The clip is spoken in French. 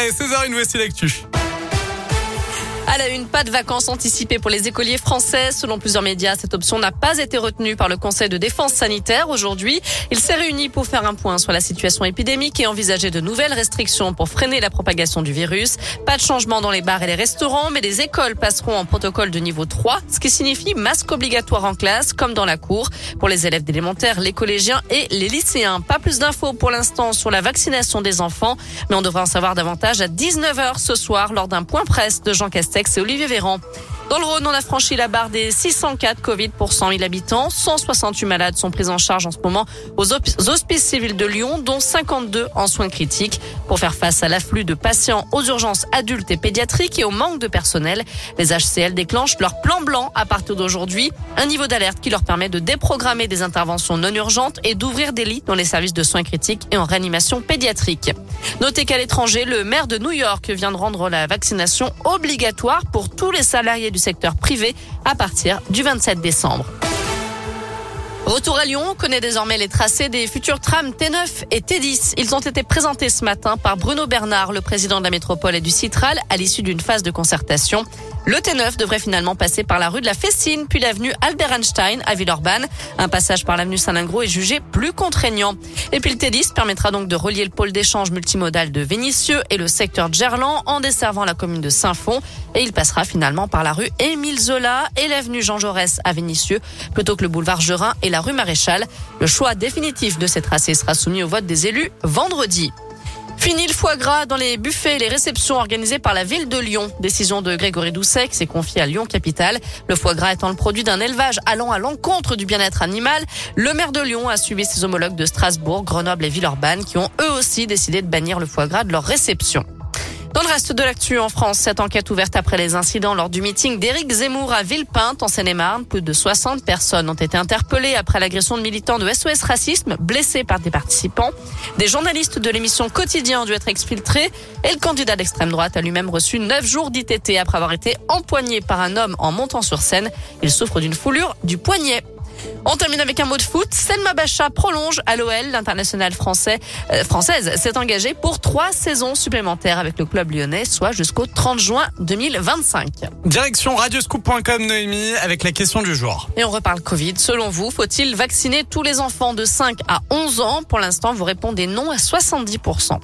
Et César, une voici l'actu. À la une, pas de vacances anticipées pour les écoliers français. Selon plusieurs médias, cette option n'a pas été retenue par le Conseil de défense sanitaire aujourd'hui. Il s'est réuni pour faire un point sur la situation épidémique et envisager de nouvelles restrictions pour freiner la propagation du virus. Pas de changement dans les bars et les restaurants, mais les écoles passeront en protocole de niveau 3, ce qui signifie masque obligatoire en classe, comme dans la cour, pour les élèves d'élémentaire, les collégiens et les lycéens. Pas plus d'infos pour l'instant sur la vaccination des enfants, mais on devrait en savoir davantage à 19h ce soir lors d'un point presse de Jean C'est Olivier Véran. Dans le Rhône, on a franchi la barre des 604 Covid pour 100 000 habitants. 168 malades sont pris en charge en ce moment aux hospices civils de Lyon, dont 52 en soins critiques. Pour faire face à l'afflux de patients aux urgences adultes et pédiatriques et au manque de personnel, les HCL déclenchent leur plan blanc à partir d'aujourd'hui. Un niveau d'alerte qui leur permet de déprogrammer des interventions non urgentes et d'ouvrir des lits dans les services de soins critiques et en réanimation pédiatrique. Notez qu'à l'étranger, le maire de New York vient de rendre la vaccination obligatoire pour tous les salariés du secteur privé à partir du 27 décembre. Retour à Lyon, on connaît désormais les tracés des futurs trams T9 et T10. Ils ont été présentés ce matin par Bruno Bernard, le président de la métropole et du Citral, à l'issue d'une phase de concertation. Le T9 devrait finalement passer par la rue de la Fessine, puis l'avenue Albert Einstein à Villeurbanne. Un passage par l'avenue Saint-Lingro est jugé plus contraignant. Et puis le T10 permettra donc de relier le pôle d'échange multimodal de Vénissieux et le secteur de Gerland en desservant la commune de Saint-Fond. Et il passera finalement par la rue Émile Zola et l'avenue Jean Jaurès à Vénissieux, plutôt que le boulevard Gerin et la rue Maréchal. Le choix définitif de ces tracés sera soumis au vote des élus vendredi. Fini le foie gras dans les buffets et les réceptions organisées par la ville de Lyon. Décision de Grégory Doucet qui s'est confié à Lyon Capitale. Le foie gras étant le produit d'un élevage allant à l'encontre du bien-être animal, le maire de Lyon a suivi ses homologues de Strasbourg, Grenoble et Villeurbanne qui ont eux aussi décidé de bannir le foie gras de leur réception. Dans le reste de l'actu en France, cette enquête ouverte après les incidents lors du meeting d'Éric Zemmour à Villepinte en Seine-et-Marne, plus de 60 personnes ont été interpellées après l'agression de militants de SOS Racisme blessés par des participants. Des journalistes de l'émission Quotidien ont dû être exfiltrés et le candidat d'extrême droite a lui-même reçu 9 jours d'ITT après avoir été empoigné par un homme en montant sur scène. Il souffre d'une foulure du poignet. On termine avec un mot de foot. Selma Bacha prolonge à l'OL. L'international français, euh, française s'est engagée pour trois saisons supplémentaires avec le club lyonnais, soit jusqu'au 30 juin 2025. Direction radioscoop.com Noémie avec la question du jour. Et on reparle Covid. Selon vous, faut-il vacciner tous les enfants de 5 à 11 ans? Pour l'instant, vous répondez non à 70%.